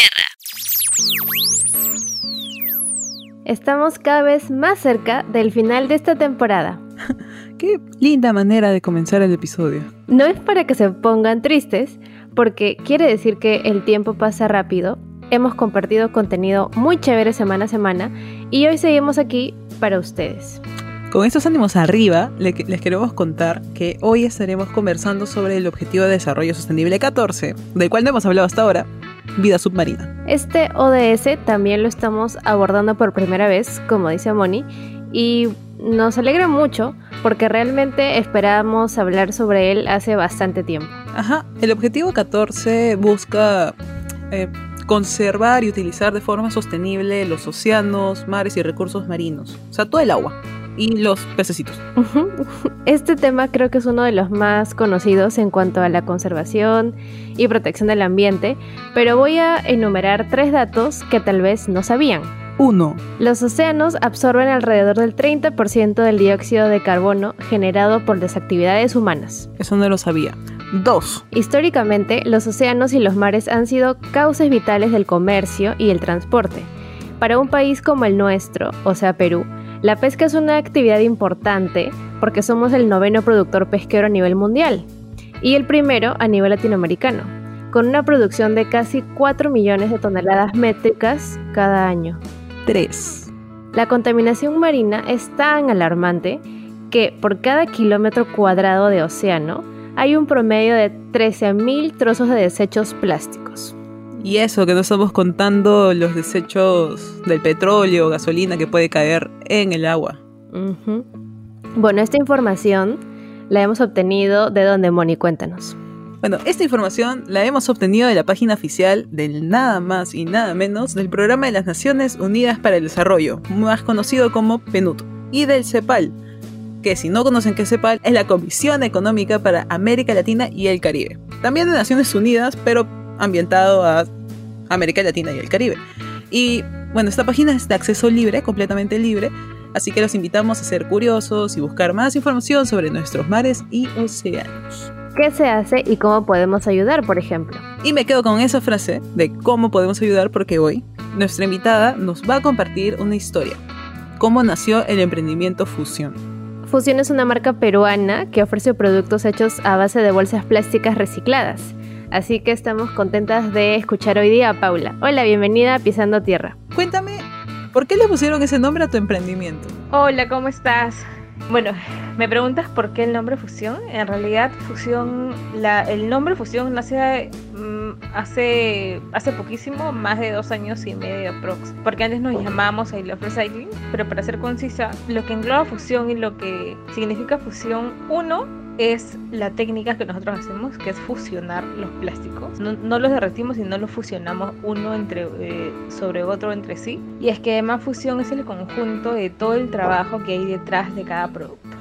tierra. Estamos cada vez más cerca del final de esta temporada. Qué linda manera de comenzar el episodio. No es para que se pongan tristes, porque quiere decir que el tiempo pasa rápido. Hemos compartido contenido muy chévere semana a semana y hoy seguimos aquí para ustedes. Con estos ánimos arriba, les queremos contar que hoy estaremos conversando sobre el Objetivo de Desarrollo Sostenible 14, del cual no hemos hablado hasta ahora, vida submarina. Este ODS también lo estamos abordando por primera vez, como dice Moni, y nos alegra mucho porque realmente esperábamos hablar sobre él hace bastante tiempo. Ajá, el objetivo 14 busca eh, conservar y utilizar de forma sostenible los océanos, mares y recursos marinos, o sea, todo el agua y los pececitos. Este tema creo que es uno de los más conocidos en cuanto a la conservación y protección del ambiente, pero voy a enumerar tres datos que tal vez no sabían. 1. Los océanos absorben alrededor del 30% del dióxido de carbono generado por las actividades humanas. Eso no lo sabía. 2. Históricamente, los océanos y los mares han sido causas vitales del comercio y el transporte. Para un país como el nuestro, o sea Perú, la pesca es una actividad importante porque somos el noveno productor pesquero a nivel mundial y el primero a nivel latinoamericano, con una producción de casi 4 millones de toneladas métricas cada año. 3. La contaminación marina es tan alarmante que por cada kilómetro cuadrado de océano hay un promedio de 13.000 trozos de desechos plásticos. Y eso, que no estamos contando los desechos del petróleo o gasolina que puede caer en el agua. Bueno, esta información la hemos obtenido de donde, Moni, cuéntanos. Bueno, esta información la hemos obtenido de la página oficial del nada más y nada menos del Programa de las Naciones Unidas para el Desarrollo, más conocido como PNUD, y del CEPAL, que si no conocen qué es CEPAL, es la Comisión Económica para América Latina y el Caribe. También de Naciones Unidas, pero ambientado a América Latina y el Caribe. Y bueno, esta página es de acceso libre, completamente libre, así que los invitamos a ser curiosos y buscar más información sobre nuestros mares y océanos. ¿Qué se hace y cómo podemos ayudar, por ejemplo? Y me quedo con esa frase de cómo podemos ayudar porque hoy nuestra invitada nos va a compartir una historia. Cómo nació el emprendimiento Fusión. Fusión es una marca peruana que ofrece productos hechos a base de bolsas plásticas recicladas Así que estamos contentas de escuchar hoy día a Paula. Hola, bienvenida a Pisando Tierra. Cuéntame, ¿por qué le pusieron ese nombre a tu emprendimiento? Hola, ¿cómo estás? Bueno, me preguntas por qué el nombre Fusión. En realidad, Fusión, el nombre Fusión nace mm, hace, hace poquísimo, más de dos años y medio aprox. Porque antes nos llamábamos Love Recycling, pero para ser concisa, lo que engloba fusión y lo que significa fusión, uno, es la técnica que nosotros hacemos, que es fusionar los plásticos. No, los derretimos, sino los fusionamos uno entre, eh, sobre otro entre sí. Y es que además fusión es el conjunto de todo el trabajo que hay detrás de cada producto.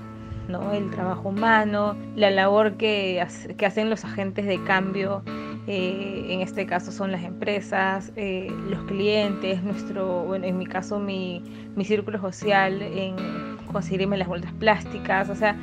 ¿no? El trabajo humano, la labor que, que hacen los agentes de cambio eh, en este caso son las empresas, eh, los clientes, nuestro, bueno, en mi caso mi, mi círculo social en conseguirme las vueltas plásticas, o sea,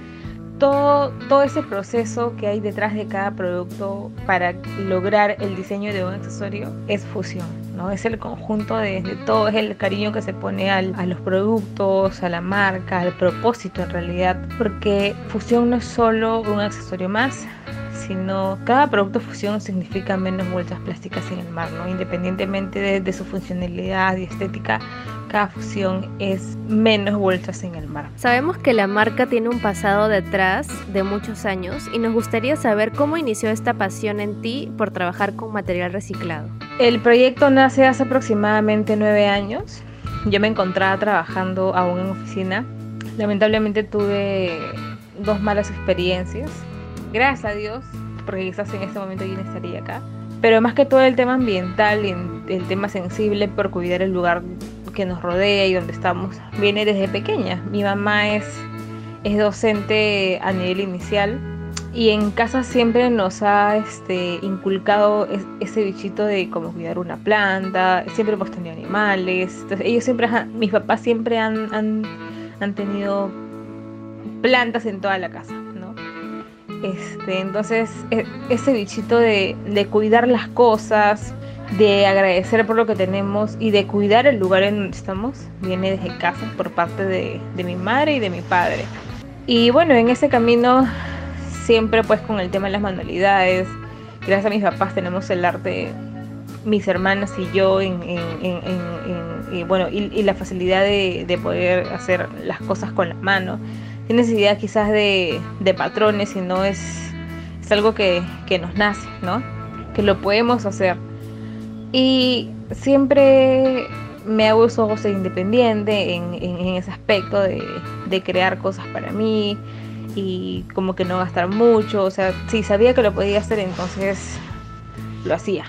todo, todo ese proceso que hay detrás de cada producto para lograr el diseño de un accesorio es fusión. ¿no? Es el conjunto de, todo, el cariño que se pone a los productos, a la marca, al propósito en realidad, porque fusión no es solo un accesorio más, sino cada producto fusión significa menos vueltas plásticas en el mar, ¿no? Independientemente de, de su funcionalidad y estética, cada fusión es menos vueltas en el mar. Sabemos que la marca tiene un pasado detrás de muchos años y nos gustaría saber cómo inició esta pasión en ti por trabajar con material reciclado. El proyecto nace hace aproximadamente nueve años. Yo me encontraba trabajando aún en oficina. Lamentablemente tuve dos malas experiencias. Gracias a Dios, porque quizás en este momento yo no estaría acá. Pero más que todo el tema ambiental y el tema sensible por cuidar el lugar que nos rodea y donde estamos viene desde pequeña. Mi mamá es, es docente a nivel inicial y en casa siempre nos ha este, inculcado ese bichito de cómo cuidar una planta, siempre hemos tenido animales, entonces ellos siempre, mis papás siempre han, han, tenido plantas en toda la casa. Este, entonces e, ese bichito de, de cuidar las cosas, de agradecer por lo que tenemos y de cuidar el lugar en donde estamos viene desde casa por parte de, de mi madre y de mi padre. Y bueno, en ese camino siempre pues con el tema de las manualidades, gracias a mis papás tenemos el arte, mis hermanas y yo, en, y bueno, y, la facilidad de, poder hacer las cosas con la mano. Sin necesidad quizás de, de patrones, sino es, es algo que, que nos nace, ¿no? Que lo podemos hacer. Y siempre me hago ojos independiente en, en, ese aspecto de, de, crear cosas para mí y como que no gastar mucho. O sea, si sabía que lo podía hacer, entonces lo hacía.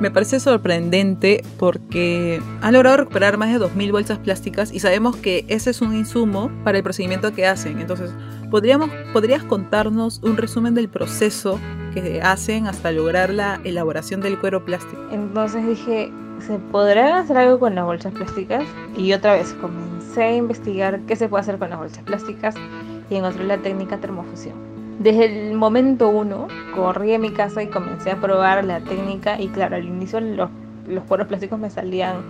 Me parece sorprendente porque ha logrado recuperar más de 2.000 bolsas plásticas y sabemos que ese es un insumo para el procedimiento que hacen. Entonces, ¿podríamos, ¿podrías contarnos un resumen del proceso que hacen hasta lograr la elaboración del cuero plástico? Entonces dije, ¿se podrá hacer algo con las bolsas plásticas? Y otra vez comencé a investigar qué se puede hacer con las bolsas plásticas y encontré la técnica termofusión. Desde el momento uno, corrí a mi casa y comencé a probar la técnica y claro, al inicio los, los cueros plásticos me salían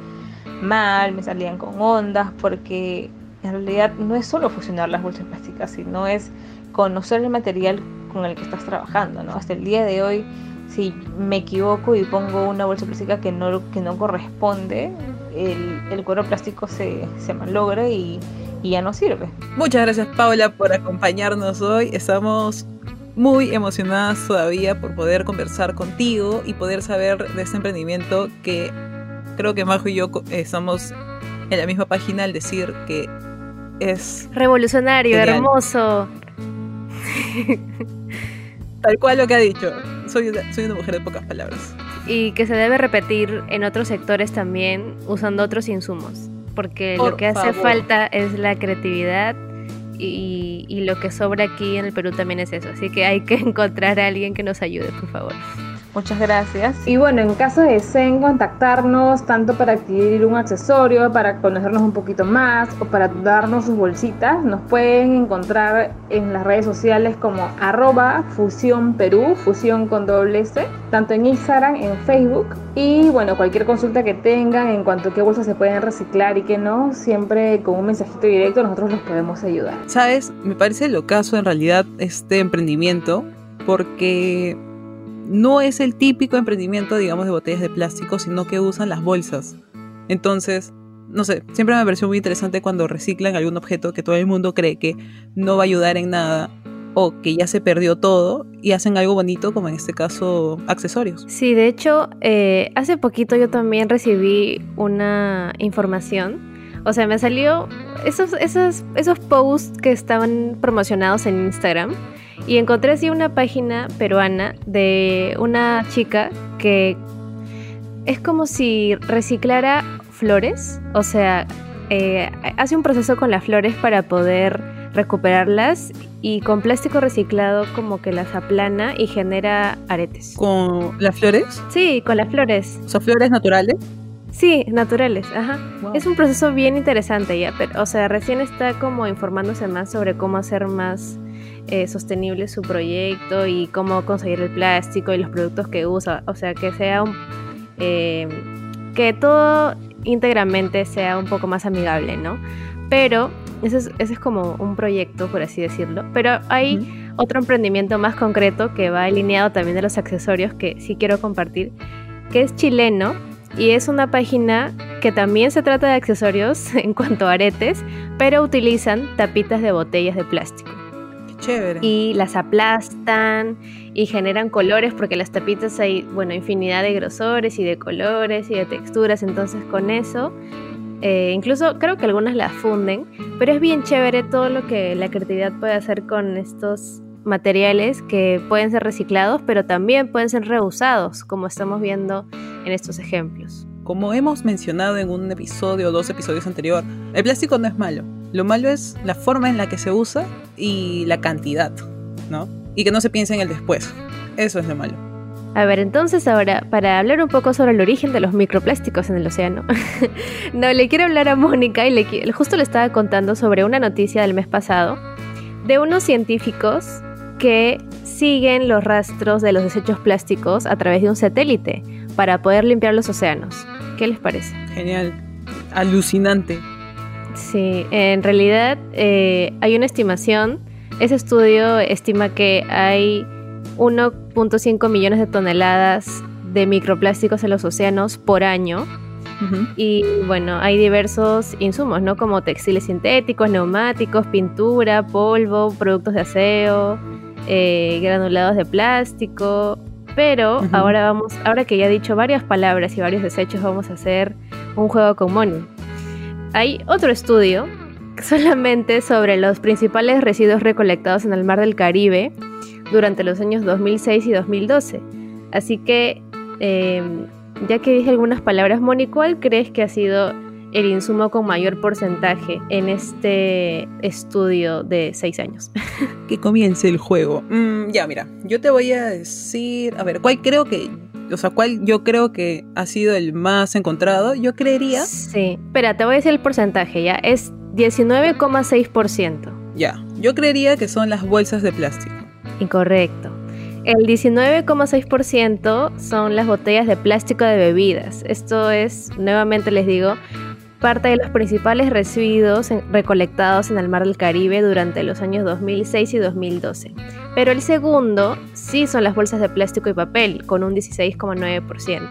mal, me salían con ondas, porque en realidad no es solo fusionar las bolsas plásticas, sino es conocer el material con el que estás trabajando, ¿no? Hasta el día de hoy si me equivoco y pongo una bolsa plástica que no, que no corresponde, el, el cuero plástico se, se malogra y, y ya no sirve. Muchas gracias Paula por acompañarnos hoy. Estamos muy emocionadas todavía por poder conversar contigo y poder saber de este emprendimiento que creo que Majo y yo estamos en la misma página al decir que es revolucionario, hermoso. Tal cual lo que ha dicho. Soy una, soy una mujer de pocas palabras. Y que se debe repetir en otros sectores también usando otros insumos. Porque lo que hace falta es la creatividad y, y lo que sobra aquí en el Perú también es eso. Así que hay que encontrar a alguien que nos ayude, por favor. Muchas gracias. Y bueno, en caso de deseen contactarnos, tanto para adquirir un accesorio, para conocernos un poquito más o para darnos sus bolsitas, nos pueden encontrar en las redes sociales como arroba fusión Perú, fusión con doble S, tanto en Instagram, en Facebook. Y bueno, cualquier consulta que tengan en cuanto a qué bolsas se pueden reciclar y qué no, siempre con un mensajito directo nosotros los podemos ayudar. Sabes, me parece lo caso en realidad este emprendimiento porque no es el típico emprendimiento, digamos, de botellas de plástico, sino que usan las bolsas. Entonces, no sé, siempre me pareció muy interesante cuando reciclan algún objeto que todo el mundo cree que no va a ayudar en nada o que ya se perdió todo y hacen algo bonito, como en este caso accesorios. Sí, de hecho, eh, hace poquito yo también recibí una información. O sea, me salió esos, esos, esos posts que estaban promocionados en Instagram y encontré así una página peruana de una chica que es como si reciclara flores, o sea, eh, hace un proceso con las flores para poder recuperarlas y con plástico reciclado como que las aplana y genera aretes. ¿Con las flores? Sí, con las flores. ¿Son flores naturales? Sí, naturales, ajá. Es un proceso bien interesante ya, pero, o sea, recién está como informándose más sobre cómo hacer más eh, sostenible su proyecto y cómo conseguir el plástico y los productos que usa. O sea, que sea un... Eh, que todo íntegramente sea un poco más amigable, ¿no? Pero ese es, ese es como un proyecto, por así decirlo. Pero hay otro emprendimiento más concreto que va alineado también de los accesorios que sí quiero compartir, que es chileno y es una página que también se trata de accesorios en cuanto a aretes, pero utilizan tapitas de botellas de plástico. Y las aplastan y generan colores porque las tapitas hay, bueno, infinidad de grosores y de colores y de texturas. Entonces con eso, eh, incluso creo que algunas las funden, pero es bien chévere todo lo que la creatividad puede hacer con estos materiales que pueden ser reciclados, pero también pueden ser reusados, como estamos viendo en estos ejemplos. Como hemos mencionado en un episodio o dos episodios anteriores, el plástico no es malo. Lo malo es la forma en la que se usa y la cantidad, ¿no? Y que no se piense en el después. Eso es lo malo. A ver, entonces ahora, para hablar un poco sobre el origen de los microplásticos en el océano, no, le quiero hablar a Mónica y le, justo le estaba contando sobre una noticia del mes pasado de unos científicos que siguen los rastros de los desechos plásticos a través de un satélite para poder limpiar los océanos. ¿Qué les parece? Genial. Alucinante. Sí, en realidad eh, hay una estimación. Ese estudio estima que hay 1.5 millones de toneladas de microplásticos en los océanos por año. Y bueno, hay diversos insumos, ¿no? Como textiles sintéticos, neumáticos, pintura, polvo, productos de aseo, eh, granulados de plástico. Pero ahora vamos, ahora que ya he dicho varias palabras y varios desechos, vamos a hacer un juego con Moni. Hay otro estudio solamente sobre los principales residuos recolectados en el mar del Caribe durante los años 2006 y 2012. Así que, em, ya que dije algunas palabras, Moni, ¿cuál crees que ha sido el insumo con mayor porcentaje en este estudio de seis años? que comience el juego. Mm, ya, mira, yo te voy a decir, a ver, ¿cuál creo que o sea, cuál yo creo que ha sido el más encontrado, yo creería. Sí, espera, te voy a decir el porcentaje, ya, es 19,6%. Ya, yo creería que son las bolsas de plástico. Incorrecto. El 19,6% son las botellas de plástico de bebidas. Esto es, nuevamente les digo, parte de los principales residuos recolectados en el mar del Caribe durante los años 2006 y 2012. Pero el segundo sí son las bolsas de plástico y papel, con un 16,9%.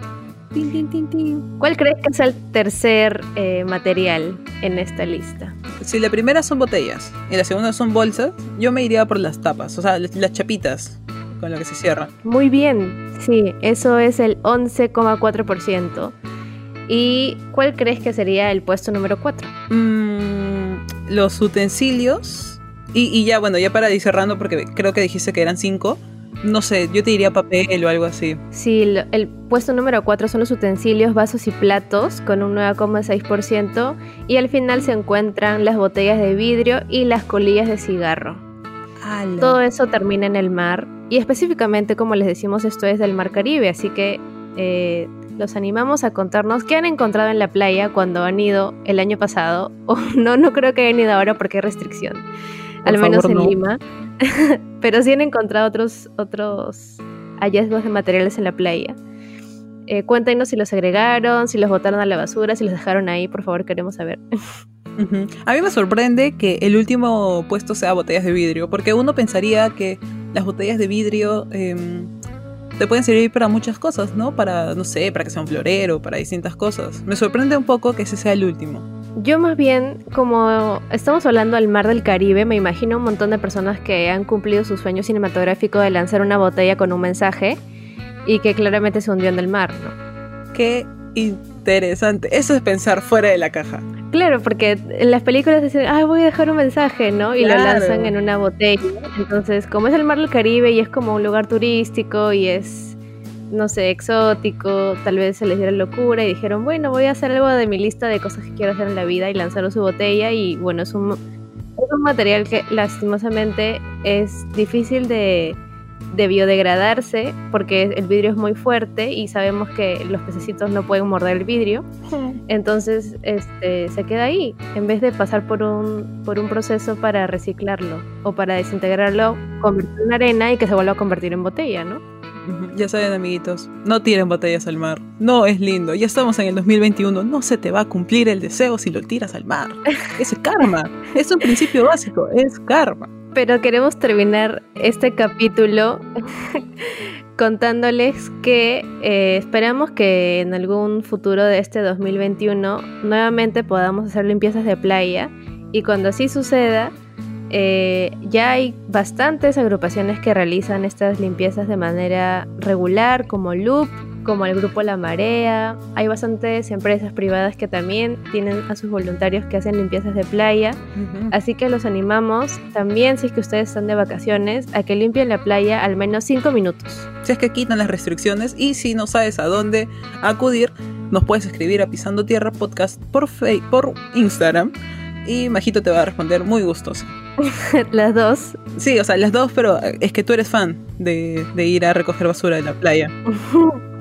¿Cuál crees que es el tercer eh, material en esta lista? Si la primera son botellas y la segunda son bolsas, yo me iría por las tapas, o sea, las chapitas con las que se cierra. Muy bien, sí, eso es el 11,4%. ¿Y cuál crees que sería el puesto número 4? Mm, los utensilios. Y, ya, bueno, ya para ir cerrando, porque creo que dijiste que eran 5. No sé, yo te diría papel o algo así. Sí, el, puesto número 4 son los utensilios, vasos y platos, con un 9,6%. Y al final se encuentran las botellas de vidrio y las colillas de cigarro. Todo eso termina en el mar. Y específicamente, como les decimos, esto es del mar Caribe. Así que eh, los animamos a contarnos qué han encontrado en la playa cuando han ido el año pasado. O no, no creo que hayan ido ahora porque hay restricción. al menos en Lima. Pero sí han encontrado otros, otros hallazgos de materiales en la playa. Eh, cuéntenos si los agregaron, si los botaron a la basura, si los dejaron ahí, por favor, queremos saber. A mí me sorprende que el último puesto sea botellas de vidrio, porque uno pensaría que las botellas de vidrio em, te pueden servir para muchas cosas, ¿no? Para, no sé, para que sea un florero, para distintas cosas. Me sorprende un poco que ese sea el último. Yo más bien, como estamos hablando del mar del Caribe, me imagino un montón de personas que han cumplido su sueño cinematográfico de lanzar una botella con un mensaje y que claramente se hundió en el mar, ¿no? Qué interesante. Eso es pensar fuera de la caja. Claro, porque en las películas dicen, ah, voy a dejar un mensaje, ¿no? Y lo lanzan en una botella. Entonces, como es el mar del Caribe y es como un lugar turístico y es, no sé, exótico, tal vez se les diera locura y dijeron, bueno, voy a hacer algo de mi lista de cosas que quiero hacer en la vida y lanzaron su botella y bueno, es un, es un material que lastimosamente es difícil de de biodegradarse porque el vidrio es muy fuerte y sabemos que los pececitos no pueden morder el vidrio. Entonces este, se queda ahí en vez de pasar por un, por un proceso para reciclarlo o para desintegrarlo, convertirlo en arena y que se vuelva a convertir en botella, ¿no? Ya saben, amiguitos, no tiren botellas al mar. No es lindo. Ya estamos en el 2021. No se te va a cumplir el deseo si lo tiras al mar. Es karma. es un principio básico. Es karma. Pero queremos terminar este capítulo contándoles que eh, esperamos que en algún futuro de este 2021 nuevamente podamos hacer limpiezas de playa. Y cuando así suceda eh, ya hay bastantes agrupaciones que realizan estas limpiezas de manera regular como Loop, como el grupo La Marea. Hay bastantes empresas privadas que también tienen a sus voluntarios que hacen limpiezas de playa. Así que los animamos también, si es que ustedes están de vacaciones, a que limpien la playa al menos 5 minutos. Si es que quitan las restricciones y si no sabes a dónde acudir, nos puedes escribir a Pisando Tierra Podcast por, Facebook, por Instagram y Majito te va a responder muy gustoso. las dos. Sí, o sea, las dos, pero es que tú eres fan de, de ir a recoger basura de la playa.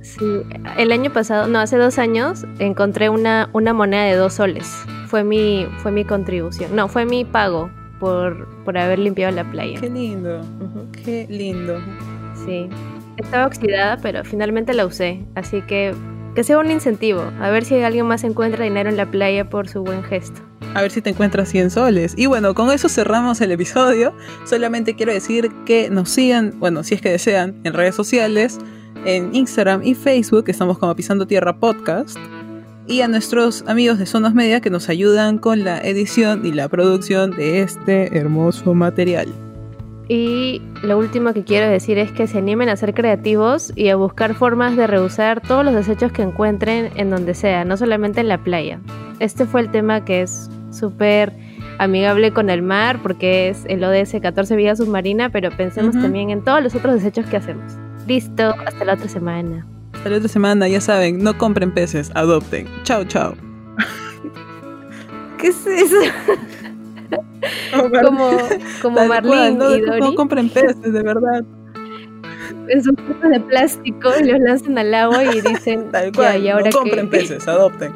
Sí, el año pasado, no, hace dos años, encontré una, una moneda de dos soles. Fue mi, fue mi contribución. No, fue mi pago por, por haber limpiado la playa. Qué lindo, qué lindo. Sí. Estaba oxidada, pero finalmente la usé. Así que que sea un incentivo. A ver si alguien más encuentra dinero en la playa por su buen gesto. A ver si te encuentras 100 soles. Y bueno, con eso cerramos el episodio. Solamente quiero decir que nos sigan, bueno, si es que desean, en redes sociales, en Instagram y Facebook, estamos como Pisando Tierra Podcast. Y a nuestros amigos de Sonos Media que nos ayudan con la edición y la producción de este hermoso material. Y lo último que quiero decir es que se animen a ser creativos y a buscar formas de reusar todos los desechos que encuentren en donde sea, no solamente en la playa. Este fue el tema que es súper amigable con el mar porque es el ODS 14 Vida Submarina, pero pensemos también en todos los otros desechos que hacemos. Listo, hasta la otra semana. Hasta la otra semana, ya saben, no compren peces, adopten. Chao, chao. ¿Qué es eso? como como Marlene no, y Dory. No compren peces, de verdad. En sus bolsas de plástico los lanzan al agua y dicen, Tal cual, ya, ¿y ahora no compren qué? peces, adopten.